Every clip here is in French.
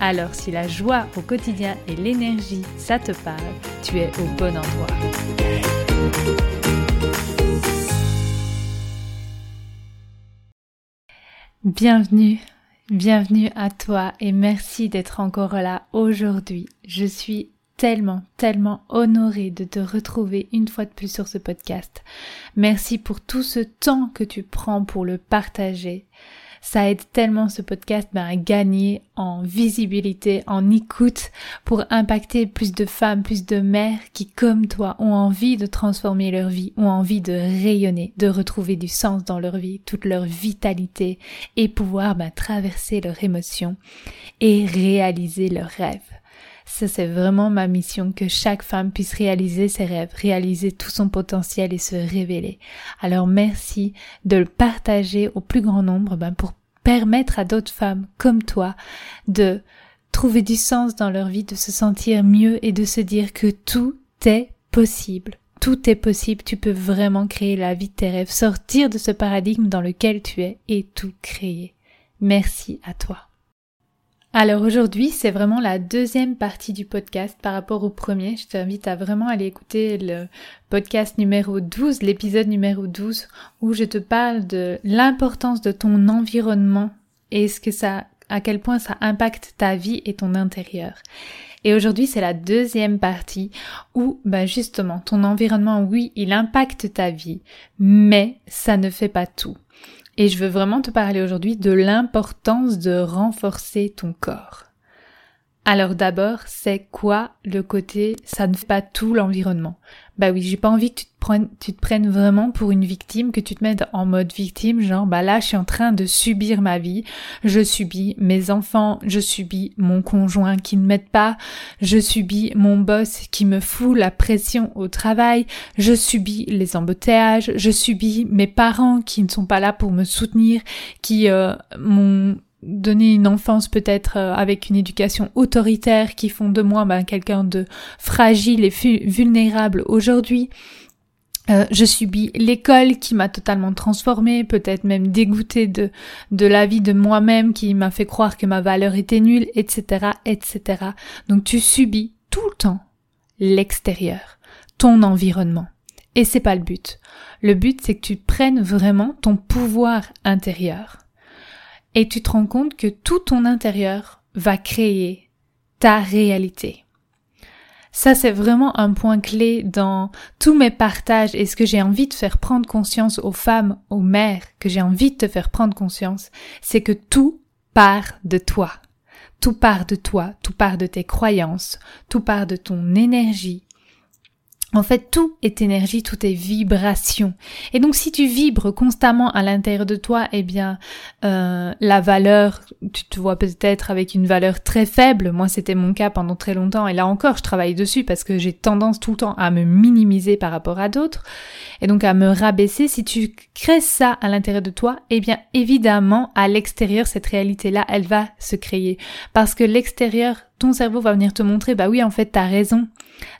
Alors si la joie au quotidien et l'énergie, ça te parle, tu es au bon endroit. Bienvenue, bienvenue à toi et merci d'être encore là aujourd'hui. Je suis tellement, tellement honorée de te retrouver une fois de plus sur ce podcast. Merci pour tout ce temps que tu prends pour le partager. Ça aide tellement ce podcast ben, à gagner en visibilité, en écoute, pour impacter plus de femmes, plus de mères qui, comme toi, ont envie de transformer leur vie, ont envie de rayonner, de retrouver du sens dans leur vie, toute leur vitalité, et pouvoir ben, traverser leurs émotions et réaliser leurs rêves. Ça, c'est vraiment ma mission, que chaque femme puisse réaliser ses rêves, réaliser tout son potentiel et se révéler. Alors merci de le partager au plus grand nombre ben, pour permettre à d'autres femmes comme toi de trouver du sens dans leur vie, de se sentir mieux et de se dire que tout est possible. Tout est possible, tu peux vraiment créer la vie de tes rêves, sortir de ce paradigme dans lequel tu es et tout créer. Merci à toi. Alors aujourd'hui, c'est vraiment la deuxième partie du podcast par rapport au premier. Je t'invite à vraiment aller écouter le podcast numéro 12, l'épisode numéro 12, où je te parle de l'importance de ton environnement et ce que ça, à quel point ça impacte ta vie et ton intérieur. Et aujourd'hui, c'est la deuxième partie où, ben justement, ton environnement, oui, il impacte ta vie, mais ça ne fait pas tout. Et je veux vraiment te parler aujourd'hui de l'importance de renforcer ton corps. Alors d'abord, c'est quoi le côté ça ne fait pas tout l'environnement? Bah oui, j'ai pas envie que tu te, prennes, vraiment pour une victime, que tu te mettes en mode victime, genre bah là je suis en train de subir ma vie, je subis mes enfants, je subis mon conjoint qui ne m'aide pas, je subis mon boss qui me fout la pression au travail, je subis les embouteillages, je subis mes parents qui ne sont pas là pour me soutenir, qui euh, donner une enfance peut-être euh, avec une éducation autoritaire qui font de moi ben, quelqu'un de fragile et vulnérable aujourd'hui. Euh, je subis l'école qui m'a totalement transformée, peut-être même dégoûtée de, de la vie de moi-même, qui m'a fait croire que ma valeur était nulle, etc., etc. Donc tu subis tout le temps l'extérieur, ton environnement. Et c'est pas le but. Le but, c'est que tu prennes vraiment ton pouvoir intérieur et tu te rends compte que tout ton intérieur va créer ta réalité. Ça, c'est vraiment un point clé dans tous mes partages et ce que j'ai envie de faire prendre conscience aux femmes, aux mères, que j'ai envie de te faire prendre conscience, c'est que tout part de toi. Tout part de toi, tout part de tes croyances, tout part de ton énergie, en fait, tout est énergie, tout est vibration. Et donc, si tu vibres constamment à l'intérieur de toi, eh bien, euh, la valeur, tu te vois peut-être avec une valeur très faible. Moi, c'était mon cas pendant très longtemps. Et là encore, je travaille dessus parce que j'ai tendance tout le temps à me minimiser par rapport à d'autres. Et donc, à me rabaisser. Si tu crées ça à l'intérieur de toi, eh bien, évidemment, à l'extérieur, cette réalité-là, elle va se créer. Parce que l'extérieur ton cerveau va venir te montrer, bah oui, en fait, t'as raison.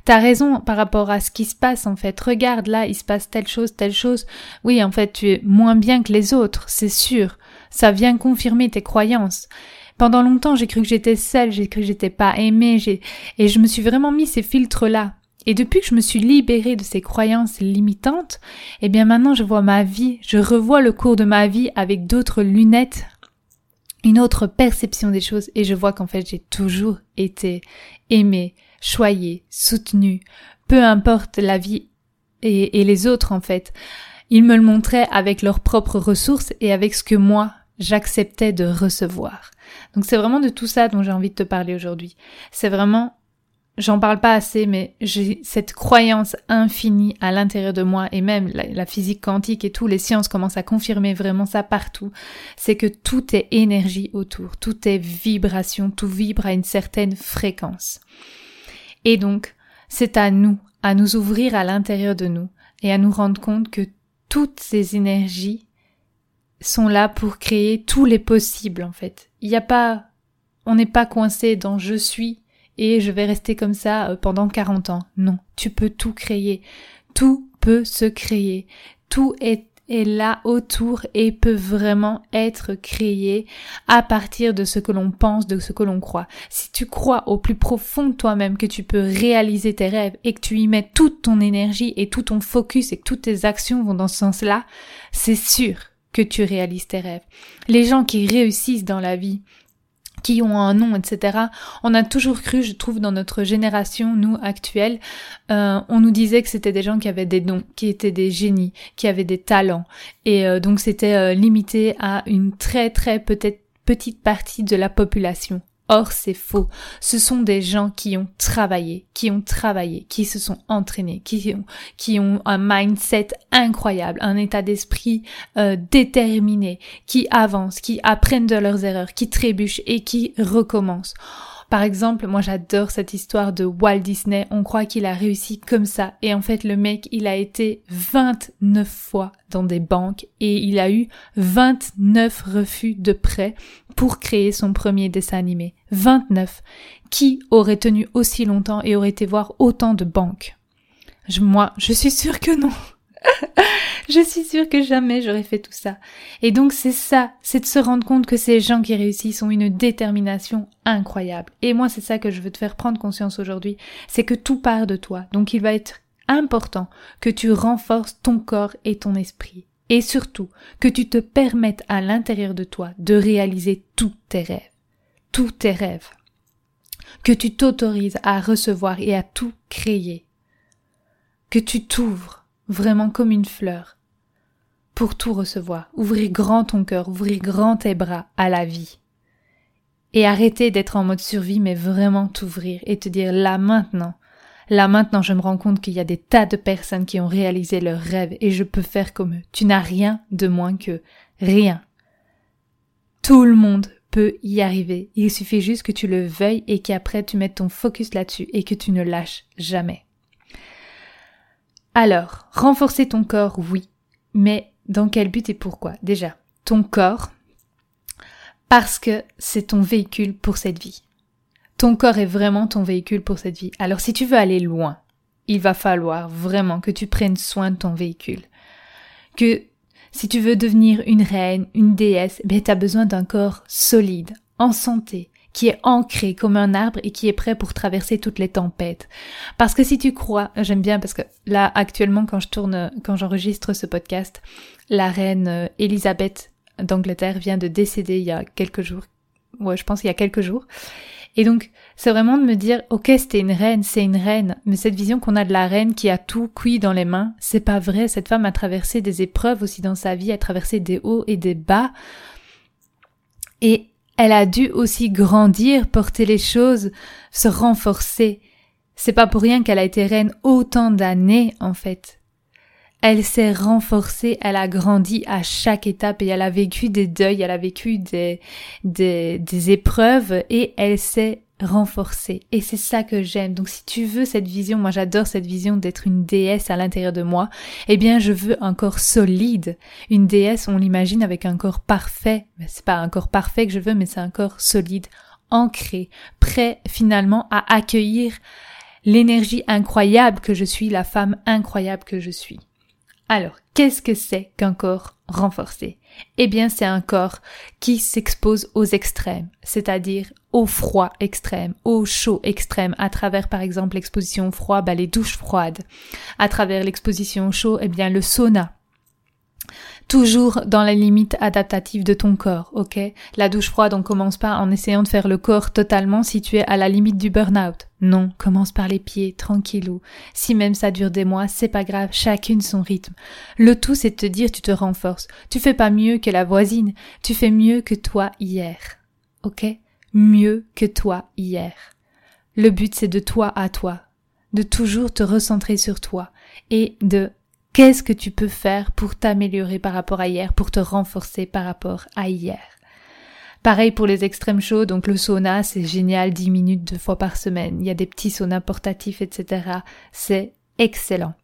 T'as raison par rapport à ce qui se passe, en fait. Regarde, là, il se passe telle chose, telle chose. Oui, en fait, tu es moins bien que les autres, c'est sûr. Ça vient confirmer tes croyances. Pendant longtemps, j'ai cru que j'étais seule, j'ai cru que j'étais pas aimée, j'ai, et je me suis vraiment mis ces filtres-là. Et depuis que je me suis libérée de ces croyances limitantes, eh bien maintenant je vois ma vie, je revois le cours de ma vie avec d'autres lunettes, une autre perception des choses et je vois qu'en fait j'ai toujours été aimée, choyée, soutenue, peu importe la vie et, les autres en fait. Ils me le montraient avec leurs propres ressources et avec ce que moi j'acceptais de recevoir. Donc c'est vraiment de tout ça dont j'ai envie de te parler aujourd'hui. C'est vraiment j'en parle pas assez, mais j'ai cette croyance infinie à l'intérieur de moi et même la, physique quantique et tous les sciences commencent à confirmer vraiment ça partout. C'est que tout est énergie autour, tout est vibration, tout vibre à une certaine fréquence. Et donc, c'est à nous, à nous ouvrir à l'intérieur de nous et à nous rendre compte que toutes ces énergies sont là pour créer tous les possibles en fait. Il n'y a pas, on n'est pas coincé dans je suis et je vais rester comme ça euh, pendant 40 ans. Non, tu peux tout créer. Tout peut se créer. Tout est, là autour et peut vraiment être créé à partir de ce que l'on pense, de ce que l'on croit. Si tu crois au plus profond de toi-même que tu peux réaliser tes rêves et que tu y mets toute ton énergie et tout ton focus et que toutes tes actions vont dans ce sens-là, c'est sûr que tu réalises tes rêves. Les gens qui réussissent dans la vie, qui ont un nom, etc. On a toujours cru, je trouve, dans notre génération, nous, actuelle, euh, on nous disait que c'était des gens qui avaient des dons, qui étaient des génies, qui avaient des talents. Et euh, donc c'était euh, limité à une très très peut-être petite partie de la population. Or, c'est faux. Ce sont des gens qui ont travaillé, qui ont travaillé, qui se sont entraînés, qui ont, qui ont un mindset incroyable, un état d'esprit euh, déterminé, qui avancent, qui apprennent de leurs erreurs, qui trébuchent et qui recommencent. Par exemple, moi j'adore cette histoire de Walt Disney. On croit qu'il a réussi comme ça. Et en fait, le mec, il a été 29 fois dans des banques et il a eu 29 refus de prêt pour créer son premier dessin animé. 29. Qui aurait tenu aussi longtemps et aurait été voir autant de banques? moi, je suis sûre que non. je suis sûre que jamais j'aurais fait tout ça. Et donc c'est ça, c'est de se rendre compte que ces gens qui réussissent ont une détermination incroyable. Et moi c'est ça que je veux te faire prendre conscience aujourd'hui, c'est que tout part de toi. Donc il va être important que tu renforces ton corps et ton esprit. Et surtout, que tu te permettes à l'intérieur de toi de réaliser tous tes rêves. Tous tes rêves. Que tu t'autorises à recevoir et à tout créer. Que tu t'ouvres vraiment comme une fleur, pour tout recevoir, ouvrir grand ton cœur, ouvrir grand tes bras à la vie. Et arrêter d'être en mode survie, mais vraiment t'ouvrir et te dire là maintenant, là maintenant je me rends compte qu'il y a des tas de personnes qui ont réalisé leurs rêves et je peux faire comme eux. Tu n'as rien de moins que rien. Tout le monde y arriver. Il suffit juste que tu le veuilles et qu'après tu mettes ton focus là-dessus et que tu ne lâches jamais. Alors, renforcer ton corps, oui. Mais dans quel but et pourquoi? Déjà, ton corps, parce que c'est ton véhicule pour cette vie. Ton corps est vraiment ton véhicule pour cette vie. Alors si tu veux aller loin, il va falloir vraiment que tu prennes soin de ton véhicule. Que si tu veux devenir une reine, une déesse, ben as besoin d'un corps solide, en santé, qui est ancré comme un arbre et qui est prêt pour traverser toutes les tempêtes. Parce que si tu crois, j'aime bien parce que là actuellement quand je tourne, quand j'enregistre ce podcast, la reine euh, Elisabeth d'Angleterre vient de décéder il y a quelques jours. Ouais, je pense il y a quelques jours. Et donc, c'est vraiment de me dire, ok, c'était une reine, c'est une reine, mais cette vision qu'on a de la reine qui a tout cuit dans les mains, c'est pas vrai. Cette femme a traversé des épreuves aussi dans sa vie, a traversé des hauts et des bas. Et elle a dû aussi grandir, porter les choses, se renforcer. C'est pas pour rien qu'elle a été reine autant d'années, en fait. Elle s'est renforcée, elle a grandi à chaque étape et elle a vécu des deuils, elle a vécu des, des, épreuves et elle s'est renforcer. Et c'est ça que j'aime. Donc si tu veux cette vision, moi j'adore cette vision d'être une déesse à l'intérieur de moi, eh bien je veux un corps solide. Une déesse, on l'imagine avec un corps parfait. C'est pas un corps parfait que je veux, mais c'est un corps solide, ancré, prêt finalement à accueillir l'énergie incroyable que je suis, la femme incroyable que je suis. Alors, qu'est-ce que c'est qu'un corps renforcé? Eh bien, c'est un corps qui s'expose aux extrêmes, c'est-à-dire au froid extrême, au chaud extrême, à travers par exemple l'exposition au froid, bah, les douches froides, à travers l'exposition au chaud, eh bien le sauna, toujours dans la limite adaptative de ton corps, ok? La douche froide, on commence pas en essayant de faire le corps totalement si tu es à la limite du burn-out. Non, commence par les pieds, tranquillou. Si même ça dure des mois, c'est pas grave, chacune son rythme. Le tout, c'est de te dire tu te renforces. Tu fais pas mieux que la voisine, tu fais mieux que toi hier. Ok? Mieux que toi hier. Le but, c'est de toi à toi, de toujours te recentrer sur toi et de qu'est-ce que tu peux faire pour t'améliorer par rapport à hier, pour te renforcer par rapport à hier? Pareil pour les extrêmes chauds, donc le sauna, c'est génial, 10 minutes deux fois par semaine. Il y a des petits saunas portatifs, etc. C'est excellent.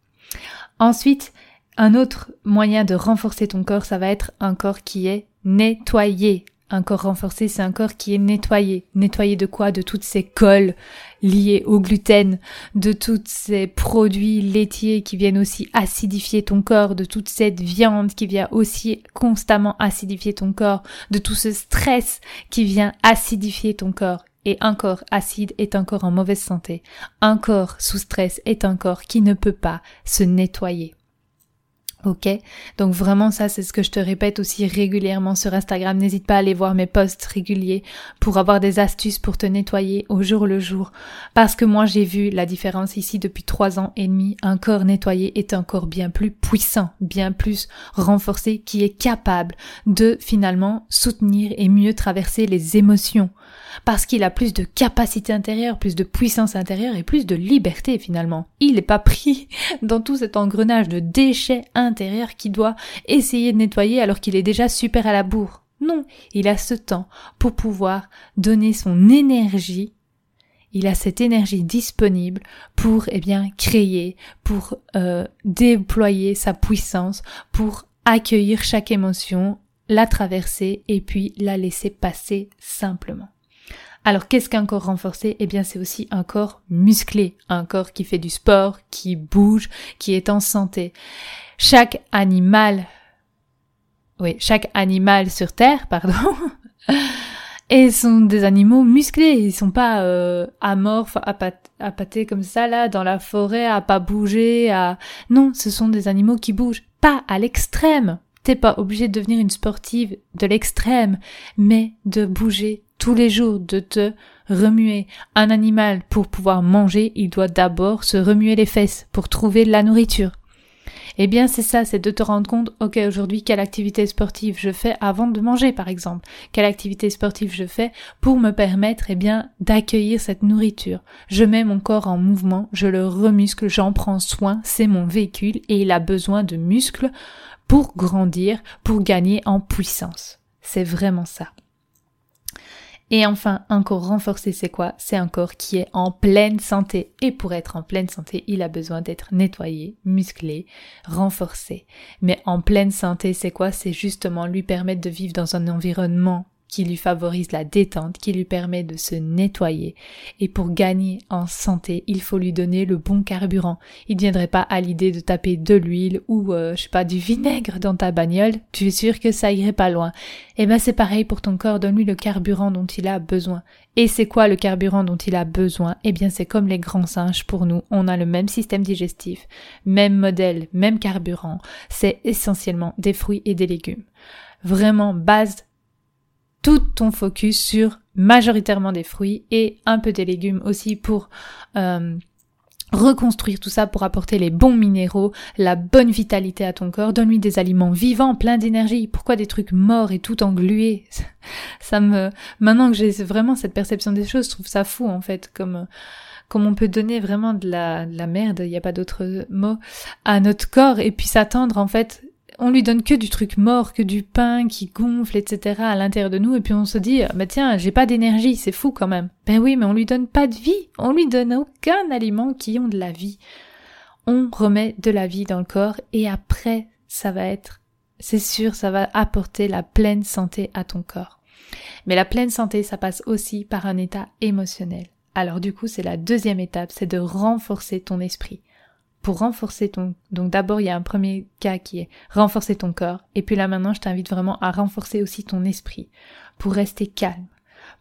Ensuite, un autre moyen de renforcer ton corps, ça va être un corps qui est nettoyé. Un corps renforcé, c'est un corps qui est nettoyé. Nettoyé de quoi? De toutes ces colles liées au gluten, de tous ces produits laitiers qui viennent aussi acidifier ton corps, de toute cette viande qui vient aussi constamment acidifier ton corps, de tout ce stress qui vient acidifier ton corps. Et un corps acide est un corps en mauvaise santé. Un corps sous stress est un corps qui ne peut pas se nettoyer. Ok, donc vraiment ça c'est ce que je te répète aussi régulièrement sur Instagram. N'hésite pas à aller voir mes posts réguliers pour avoir des astuces pour te nettoyer au jour le jour. Parce que moi j'ai vu la différence ici depuis trois ans et demi. Un corps nettoyé est un corps bien plus puissant, bien plus renforcé, qui est capable de finalement soutenir et mieux traverser les émotions parce qu'il a plus de capacité intérieure, plus de puissance intérieure et plus de liberté finalement. Il n'est pas pris dans tout cet engrenage de déchets intérieurs qu'il doit essayer de nettoyer alors qu'il est déjà super à la bourre. Non, il a ce temps pour pouvoir donner son énergie il a cette énergie disponible pour eh bien créer, pour euh, déployer sa puissance, pour accueillir chaque émotion, la traverser et puis la laisser passer simplement. Alors qu'est-ce qu'un corps renforcé? Eh bien c'est aussi un corps musclé, un corps qui fait du sport, qui bouge, qui est en santé. Chaque animal, oui, chaque animal sur Terre, pardon, et sont des animaux musclés, ils sont pas euh, amorphes, apathés comme ça là dans la forêt, à pas bouger, à non, ce sont des animaux qui bougent, pas à l'extrême. T'es pas obligé de devenir une sportive de l'extrême, mais de bouger tous les jours de te remuer. Un animal, pour pouvoir manger, il doit d'abord se remuer les fesses pour trouver de la nourriture. Eh bien, c'est ça, c'est de te rendre compte, ok, aujourd'hui, quelle activité sportive je fais avant de manger, par exemple. Quelle activité sportive je fais pour me permettre, eh bien, d'accueillir cette nourriture. Je mets mon corps en mouvement, je le remuscle, j'en prends soin, c'est mon véhicule et il a besoin de muscles pour grandir, pour gagner en puissance. C'est vraiment ça. Et enfin, un corps renforcé, c'est quoi? C'est un corps qui est en pleine santé. Et pour être en pleine santé, il a besoin d'être nettoyé, musclé, renforcé. Mais en pleine santé, c'est quoi? C'est justement lui permettre de vivre dans un environnement qui lui favorise la détente, qui lui permet de se nettoyer. Et pour gagner en santé, il faut lui donner le bon carburant. Il ne viendrait pas à l'idée de taper de l'huile ou, euh, je sais pas, du vinaigre dans ta bagnole. Tu es sûr que ça irait pas loin. Eh ben, c'est pareil pour ton corps. Donne-lui le carburant dont il a besoin. Et c'est quoi le carburant dont il a besoin? Eh bien, c'est comme les grands singes pour nous. On a le même système digestif, même modèle, même carburant. C'est essentiellement des fruits et des légumes. Vraiment, base tout ton focus sur majoritairement des fruits et un peu des légumes aussi pour euh, reconstruire tout ça pour apporter les bons minéraux, la bonne vitalité à ton corps, donne-lui des aliments vivants, pleins d'énergie. Pourquoi des trucs morts et tout englués? Ça me maintenant que j'ai vraiment cette perception des choses, je trouve ça fou en fait comme comme on peut donner vraiment de la, de la merde, il n'y a pas d'autre mot, à notre corps et puis s'attendre en fait on lui donne que du truc mort, que du pain qui gonfle, etc. à l'intérieur de nous, et puis on se dit, bah tiens, j'ai pas d'énergie, c'est fou quand même. Ben oui, mais on lui donne pas de vie, on lui donne aucun aliment qui ont de la vie. On remet de la vie dans le corps, et après, ça va être, c'est sûr, ça va apporter la pleine santé à ton corps. Mais la pleine santé, ça passe aussi par un état émotionnel. Alors du coup, c'est la deuxième étape, c'est de renforcer ton esprit pour renforcer ton... Donc d'abord, il y a un premier cas qui est renforcer ton corps. Et puis là maintenant, je t'invite vraiment à renforcer aussi ton esprit pour rester calme,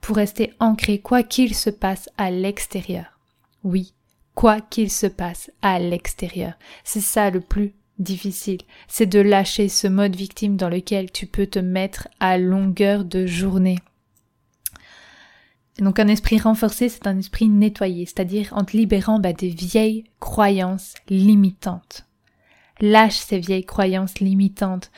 pour rester ancré quoi qu'il se passe à l'extérieur. Oui, quoi qu'il se passe à l'extérieur. C'est ça le plus difficile. C'est de lâcher ce mode victime dans lequel tu peux te mettre à longueur de journée. Donc un esprit renforcé, c'est un esprit nettoyé, c'est-à-dire en te libérant bah, des vieilles croyances limitantes. Lâche ces vieilles croyances limitantes.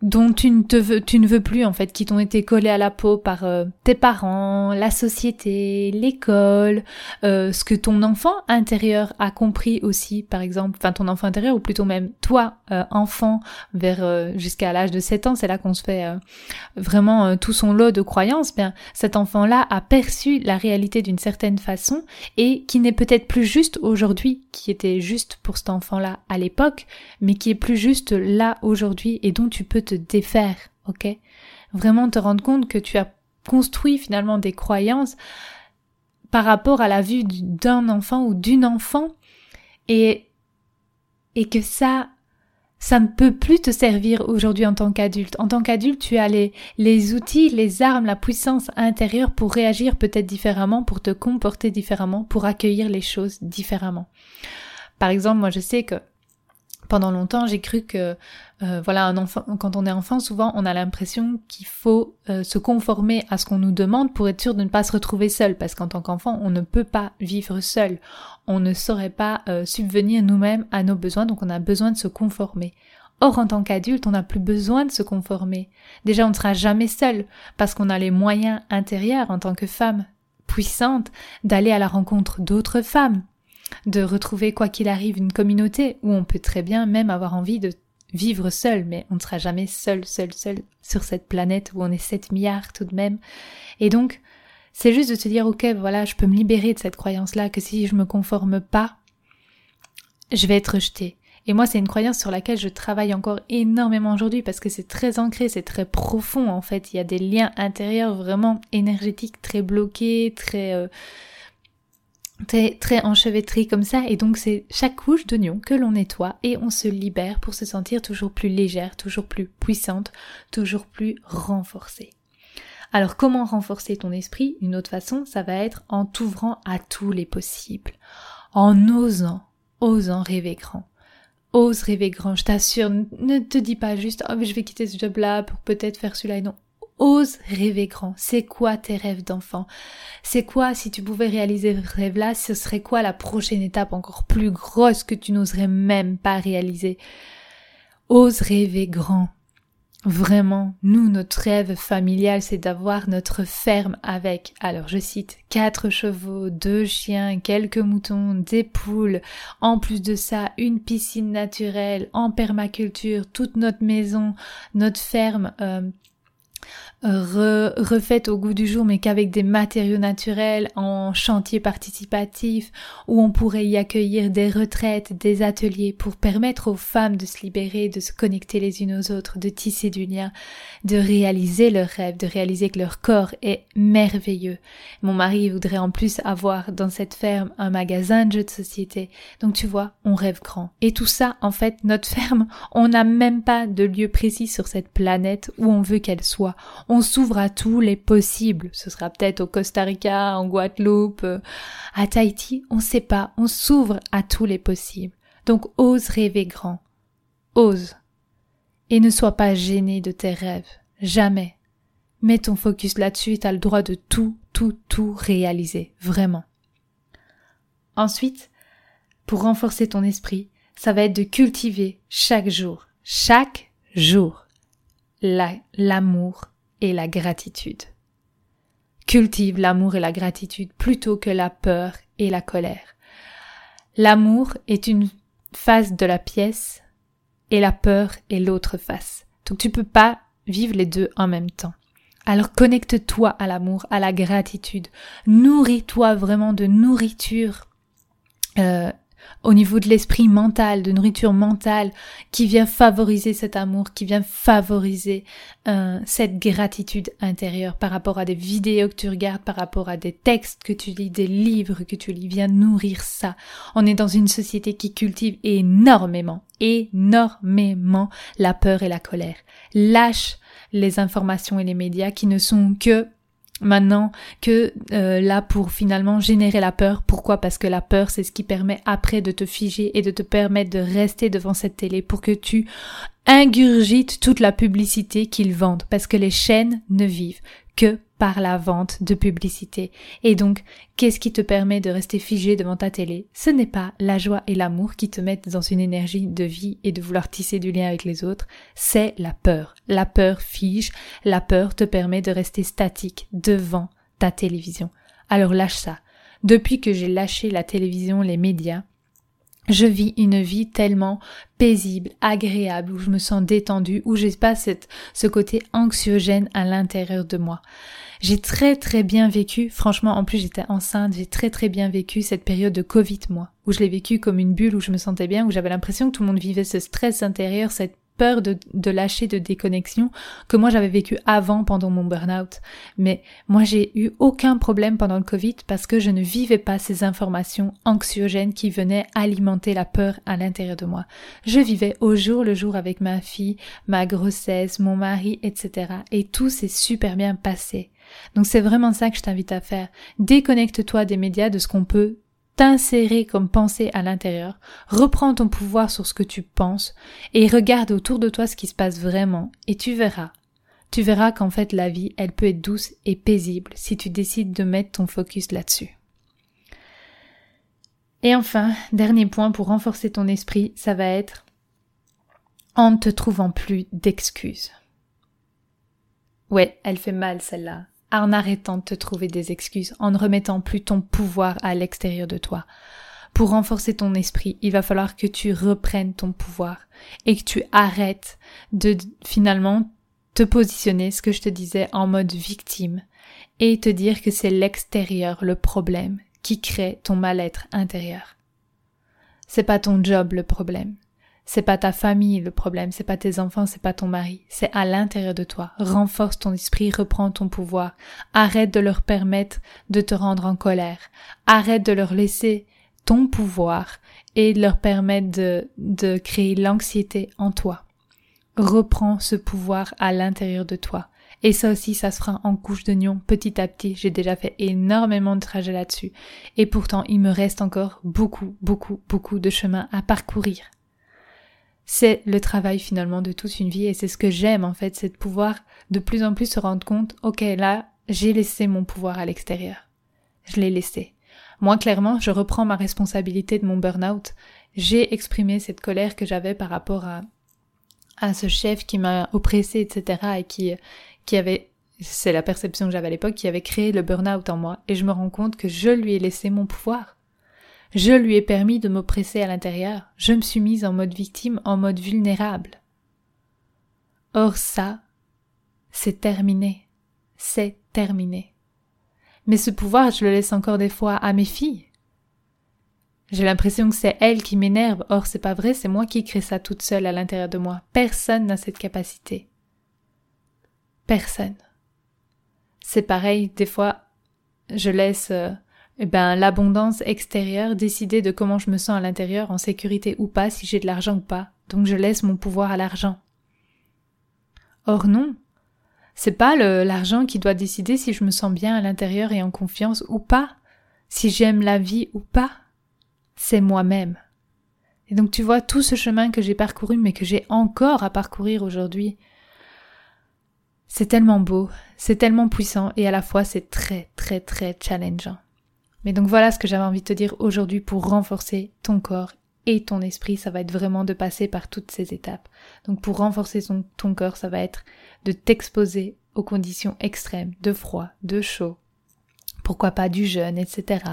Dont tu ne te veux, tu ne veux plus en fait, qui t'ont été collés à la peau par euh, tes parents, la société, l'école, euh, ce que ton enfant intérieur a compris aussi, par exemple, enfin ton enfant intérieur ou plutôt même toi euh, enfant vers jusqu'à l'âge de 7 ans, c'est là qu'on se fait vraiment tout son lot de croyances. Bien, cet enfant-là a perçu la réalité d'une certaine façon et qui n'est peut-être plus juste aujourd'hui, qui était juste pour cet enfant-là à l'époque, mais qui est plus juste là aujourd'hui et dont tu peux défaire, ok? Vraiment te rendre compte que tu as construit finalement des croyances par rapport à la vue d'un enfant ou d'une enfant et, et que ça, ça ne peut plus te servir aujourd'hui en tant qu'adulte. En tant qu'adulte, tu as les, les outils, les armes, la puissance intérieure pour réagir peut-être différemment, pour te comporter différemment, pour accueillir les choses différemment. Par exemple, moi je sais que pendant longtemps, j'ai cru que euh, voilà, un enfant, quand on est enfant, souvent on a l'impression qu'il faut euh, se conformer à ce qu'on nous demande pour être sûr de ne pas se retrouver seul, parce qu'en tant qu'enfant, on ne peut pas vivre seul, on ne saurait pas euh, subvenir nous-mêmes à nos besoins, donc on a besoin de se conformer. Or, en tant qu'adulte, on n'a plus besoin de se conformer. Déjà, on ne sera jamais seul, parce qu'on a les moyens intérieurs en tant que femme puissante d'aller à la rencontre d'autres femmes, de retrouver quoi qu'il arrive une communauté où on peut très bien même avoir envie de vivre seul, mais on ne sera jamais seul, seul, seul sur cette planète où on est 7 milliards tout de même. Et donc, c'est juste de se dire, ok, voilà, je peux me libérer de cette croyance-là, que si je me conforme pas, je vais être rejeté. Et moi, c'est une croyance sur laquelle je travaille encore énormément aujourd'hui parce que c'est très ancré, c'est très profond en fait. Il y a des liens intérieurs vraiment énergétiques très bloqués, très euh, très, très enchevêtré comme ça, et donc c'est chaque couche d'oignon que l'on nettoie et on se libère pour se sentir toujours plus légère, toujours plus puissante, toujours plus renforcée. Alors comment renforcer ton esprit? Une autre façon, ça va être en t'ouvrant à tous les possibles, en osant, osant rêver grand. Ose rêver grand, je t'assure, ne te dis pas juste oh mais je vais quitter ce job là pour peut-être faire celui-là, non, Ose rêver grand. C'est quoi tes rêves d'enfant? C'est quoi, si tu pouvais réaliser ce rêve-là, ce serait quoi la prochaine étape encore plus grosse que tu n'oserais même pas réaliser? Ose rêver grand. Vraiment, nous, notre rêve familial, c'est d'avoir notre ferme avec, alors je cite, quatre chevaux, deux chiens, quelques moutons, des poules, en plus de ça, une piscine naturelle, en permaculture, toute notre maison, notre ferme, euh, refaite au goût du jour mais qu'avec des matériaux naturels en chantier participatif où on pourrait y accueillir des retraites, des ateliers pour permettre aux femmes de se libérer, de se connecter les unes aux autres, de tisser du lien, de réaliser leurs rêves, de réaliser que leur corps est merveilleux. Mon mari voudrait en plus avoir dans cette ferme un magasin de jeux de société. Donc tu vois, on rêve grand. Et tout ça, en fait, notre ferme, on n'a même pas de lieu précis sur cette planète où on veut qu'elle soit on s'ouvre à tous les possibles. Ce sera peut-être au Costa Rica, en Guadeloupe, euh, à Tahiti, on sait pas, on s'ouvre à tous les possibles. Donc ose rêver grand. Ose. Et ne sois pas gêné de tes rêves. Jamais. Mets ton focus là-dessus et t'as le droit de tout, tout, tout réaliser. Vraiment. Ensuite, pour renforcer ton esprit, ça va être de cultiver chaque jour, chaque jour, l'amour et la gratitude. Cultive l'amour et la gratitude plutôt que la peur et la colère. L'amour est une face de la pièce et la peur est l'autre face. Donc tu peux pas vivre les deux en même temps. Alors connecte-toi à l'amour, à la gratitude. Nourris-toi vraiment de nourriture euh, au niveau de l'esprit mental, de nourriture mentale, qui vient favoriser cet amour, qui vient favoriser euh, cette gratitude intérieure par rapport à des vidéos que tu regardes, par rapport à des textes que tu lis, des livres que tu lis, vient nourrir ça. On est dans une société qui cultive énormément, énormément la peur et la colère. Lâche les informations et les médias qui ne sont que maintenant que euh, là pour finalement générer la peur. Pourquoi? Parce que la peur, c'est ce qui permet après de te figer et de te permettre de rester devant cette télé pour que tu ingurgites toute la publicité qu'ils vendent. Parce que les chaînes ne vivent que par la vente de publicité. Et donc, qu'est-ce qui te permet de rester figé devant ta télé? Ce n'est pas la joie et l'amour qui te mettent dans une énergie de vie et de vouloir tisser du lien avec les autres, c'est la peur. La peur fige, la peur te permet de rester statique devant ta télévision. Alors lâche ça. Depuis que j'ai lâché la télévision, les médias, je vis une vie tellement paisible, agréable, où je me sens détendue, où j'ai pas ce côté anxiogène à l'intérieur de moi. J'ai très très bien vécu, franchement, en plus j'étais enceinte, j'ai très très bien vécu cette période de Covid, moi, où je l'ai vécu comme une bulle, où je me sentais bien, où j'avais l'impression que tout le monde vivait ce stress intérieur, cette peur de, de lâcher de déconnexion que moi j'avais vécu avant pendant mon burn-out. Mais moi j'ai eu aucun problème pendant le Covid parce que je ne vivais pas ces informations anxiogènes qui venaient alimenter la peur à l'intérieur de moi. Je vivais au jour le jour avec ma fille, ma grossesse, mon mari, etc. Et tout s'est super bien passé. Donc c'est vraiment ça que je t'invite à faire. Déconnecte-toi des médias, de ce qu'on peut t'insérer comme pensée à l'intérieur, reprends ton pouvoir sur ce que tu penses et regarde autour de toi ce qui se passe vraiment et tu verras. Tu verras qu'en fait la vie, elle peut être douce et paisible si tu décides de mettre ton focus là-dessus. Et enfin, dernier point pour renforcer ton esprit, ça va être en ne te trouvant plus d'excuses. Ouais, elle fait mal celle-là en arrêtant de te trouver des excuses, en ne remettant plus ton pouvoir à l'extérieur de toi. Pour renforcer ton esprit, il va falloir que tu reprennes ton pouvoir et que tu arrêtes de finalement te positionner, ce que je te disais, en mode victime et te dire que c'est l'extérieur le problème qui crée ton mal-être intérieur. C'est pas ton job le problème. C'est pas ta famille le problème, c'est pas tes enfants, c'est pas ton mari, c'est à l'intérieur de toi. Renforce ton esprit, reprends ton pouvoir. Arrête de leur permettre de te rendre en colère. Arrête de leur laisser ton pouvoir et de leur permettre de, de créer l'anxiété en toi. Reprends ce pouvoir à l'intérieur de toi. Et ça aussi, ça se fera en couche d'oignon petit à petit. J'ai déjà fait énormément de trajets là-dessus. Et pourtant, il me reste encore beaucoup, beaucoup, beaucoup de chemin à parcourir c'est le travail finalement de toute une vie et c'est ce que j'aime en fait, c'est de pouvoir de plus en plus se rendre compte, ok là, j'ai laissé mon pouvoir à l'extérieur. Je l'ai laissé. Moi clairement, je reprends ma responsabilité de mon burn-out. J'ai exprimé cette colère que j'avais par rapport à, à ce chef qui m'a oppressé, etc. et qui, qui avait, c'est la perception que j'avais à l'époque, qui avait créé le burn-out en moi. Et je me rends compte que je lui ai laissé mon pouvoir. Je lui ai permis de m'oppresser à l'intérieur. Je me suis mise en mode victime, en mode vulnérable. Or ça, c'est terminé. C'est terminé. Mais ce pouvoir, je le laisse encore des fois à mes filles. J'ai l'impression que c'est elles qui m'énervent. Or, c'est pas vrai, c'est moi qui crée ça toute seule à l'intérieur de moi. Personne n'a cette capacité. Personne. C'est pareil, des fois, je laisse euh, eh ben, l'abondance extérieure, décider de comment je me sens à l'intérieur, en sécurité ou pas, si j'ai de l'argent ou pas. Donc je laisse mon pouvoir à l'argent. Or non. C'est pas l'argent qui doit décider si je me sens bien à l'intérieur et en confiance ou pas, si j'aime la vie ou pas. C'est moi-même. Et donc tu vois tout ce chemin que j'ai parcouru mais que j'ai encore à parcourir aujourd'hui. C'est tellement beau, c'est tellement puissant et à la fois c'est très très très challengeant. Mais donc voilà ce que j'avais envie de te dire aujourd'hui pour renforcer ton corps et ton esprit, ça va être vraiment de passer par toutes ces étapes. Donc pour renforcer ton, corps, ça va être de t'exposer aux conditions extrêmes, de froid, de chaud, pourquoi pas du jeûne, etc.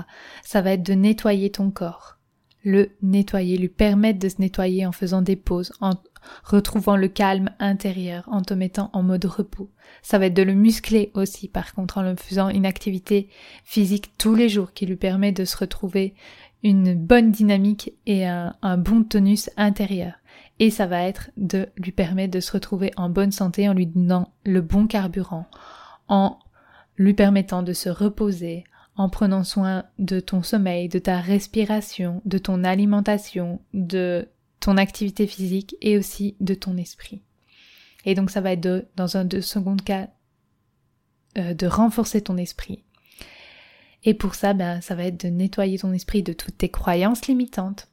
Ça va être de nettoyer ton corps, le nettoyer, lui permettre de se nettoyer en faisant des pauses, en retrouvant le calme intérieur, en te mettant en mode repos. Ça va être de le muscler aussi, par contre, en le faisant une activité physique tous les jours qui lui permet de se retrouver une bonne dynamique et un, un bon tonus intérieur. Et ça va être de lui permettre de se retrouver en bonne santé en lui donnant le bon carburant, en lui permettant de se reposer, en prenant soin de ton sommeil, de ta respiration, de ton alimentation, de ton activité physique et aussi de ton esprit. Et donc ça va être de, dans un de second cas, euh, de renforcer ton esprit. Et pour ça, ben, ça va être de nettoyer ton esprit de toutes tes croyances limitantes.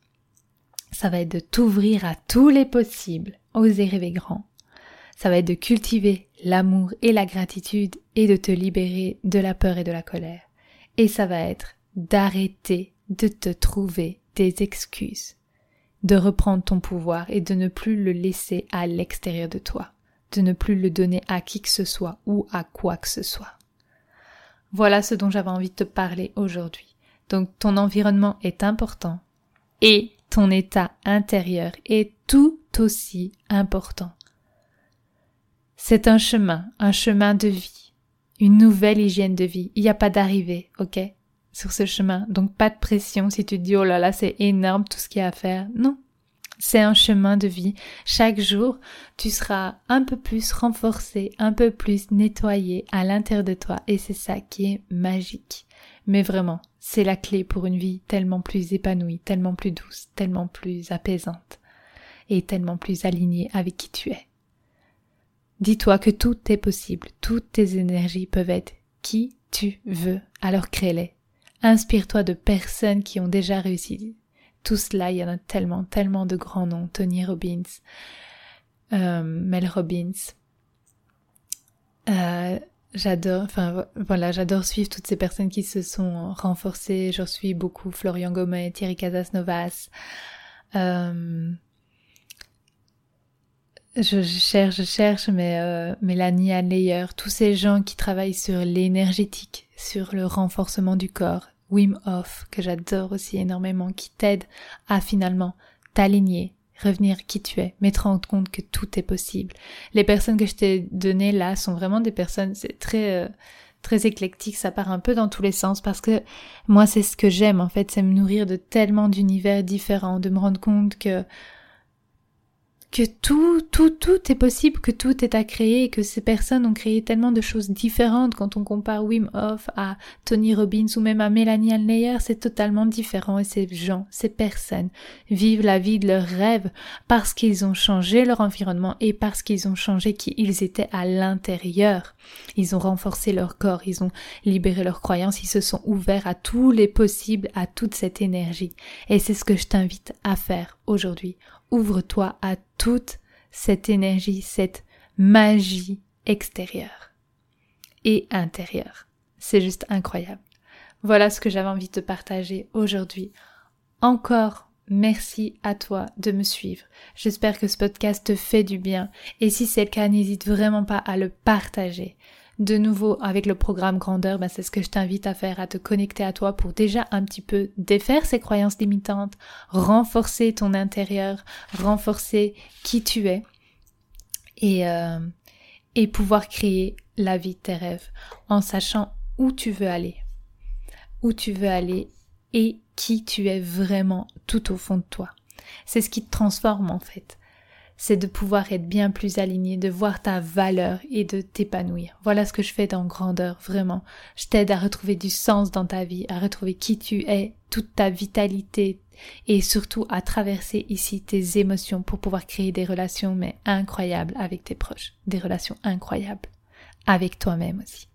Ça va être de t'ouvrir à tous les possibles, oser rêver grand. Ça va être de cultiver l'amour et la gratitude et de te libérer de la peur et de la colère. Et ça va être d'arrêter de te trouver des excuses, de reprendre ton pouvoir et de ne plus le laisser à l'extérieur de toi, de ne plus le donner à qui que ce soit ou à quoi que ce soit. Voilà ce dont j'avais envie de te parler aujourd'hui. Donc ton environnement est important et ton état intérieur est tout aussi important. C'est un chemin, un chemin de vie, une nouvelle hygiène de vie. Il n'y a pas d'arrivée, ok? Sur ce chemin. Donc pas de pression si tu te dis oh là là c'est énorme tout ce qu'il y a à faire. Non. C'est un chemin de vie. Chaque jour, tu seras un peu plus renforcé, un peu plus nettoyé à l'intérieur de toi et c'est ça qui est magique. Mais vraiment, c'est la clé pour une vie tellement plus épanouie, tellement plus douce, tellement plus apaisante et tellement plus alignée avec qui tu es. Dis-toi que tout est possible, toutes tes énergies peuvent être qui tu veux, alors crée-les. Inspire-toi de personnes qui ont déjà réussi. Tout cela, il y en a tellement, tellement de grands noms. Tony Robbins, euh, Mel Robbins, euh, J'adore, enfin voilà, j'adore suivre toutes ces personnes qui se sont renforcées. Je suis beaucoup Florian Gomez, Thierry Casasnovas. Euh, je, cherche, je cherche, mais euh, Mélanie Adleyer, tous ces gens qui travaillent sur l'énergétique, sur le renforcement du corps. Wim Hof, que j'adore aussi énormément, qui t'aide à finalement t'aligner, revenir qui tu es, mettre en compte que tout est possible. Les personnes que je t'ai données là sont vraiment des personnes, c'est très, euh, très éclectique, ça part un peu dans tous les sens parce que moi c'est ce que j'aime en fait, c'est me nourrir de tellement d'univers différents, de me rendre compte que que tout, tout, tout est possible, que tout est à créer, que ces personnes ont créé tellement de choses différentes. Quand on compare Wim Hof à Tony Robbins ou même à Melanie Alneyer, c'est totalement différent et ces gens, ces personnes vivent la vie de leurs rêves parce qu'ils ont changé leur environnement et parce qu'ils ont changé qui ils étaient à l'intérieur. Ils ont renforcé leur corps, ils ont libéré leurs croyances, ils se sont ouverts à tous les possibles, à toute cette énergie. Et c'est ce que je t'invite à faire aujourd'hui ouvre-toi à toute cette énergie, cette magie extérieure et intérieure. C'est juste incroyable. Voilà ce que j'avais envie de te partager aujourd'hui. Encore merci à toi de me suivre. J'espère que ce podcast te fait du bien et si c'est le cas, n'hésite vraiment pas à le partager de nouveau avec le programme grandeur, ben, c'est ce que je t'invite à faire, à te connecter à toi pour déjà un petit peu défaire ces croyances limitantes, renforcer ton intérieur, renforcer qui tu es et, euh, et pouvoir créer la vie de tes rêves en sachant où tu veux aller, où tu veux aller et qui tu es vraiment tout au fond de toi. C'est ce qui te transforme en fait c'est de pouvoir être bien plus aligné, de voir ta valeur et de t'épanouir. Voilà ce que je fais dans grandeur, vraiment. Je t'aide à retrouver du sens dans ta vie, à retrouver qui tu es, toute ta vitalité et surtout à traverser ici tes émotions pour pouvoir créer des relations mais incroyables avec tes proches, des relations incroyables avec toi-même aussi.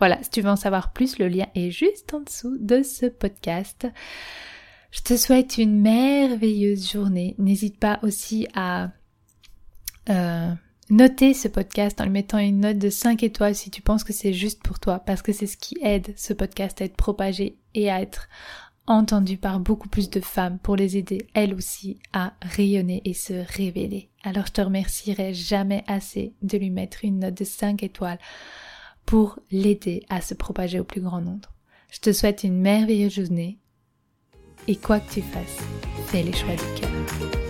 Voilà, si tu veux en savoir plus, le lien est juste en dessous de ce podcast. Je te souhaite une merveilleuse journée. N'hésite pas aussi à euh, noter ce podcast en lui mettant une note de 5 étoiles si tu penses que c'est juste pour toi, parce que c'est ce qui aide ce podcast à être propagé et à être entendu par beaucoup plus de femmes pour les aider elles aussi à rayonner et se révéler. Alors je te remercierai jamais assez de lui mettre une note de 5 étoiles pour l'aider à se propager au plus grand nombre. Je te souhaite une merveilleuse journée et quoi que tu fasses, fais les choix du cœur.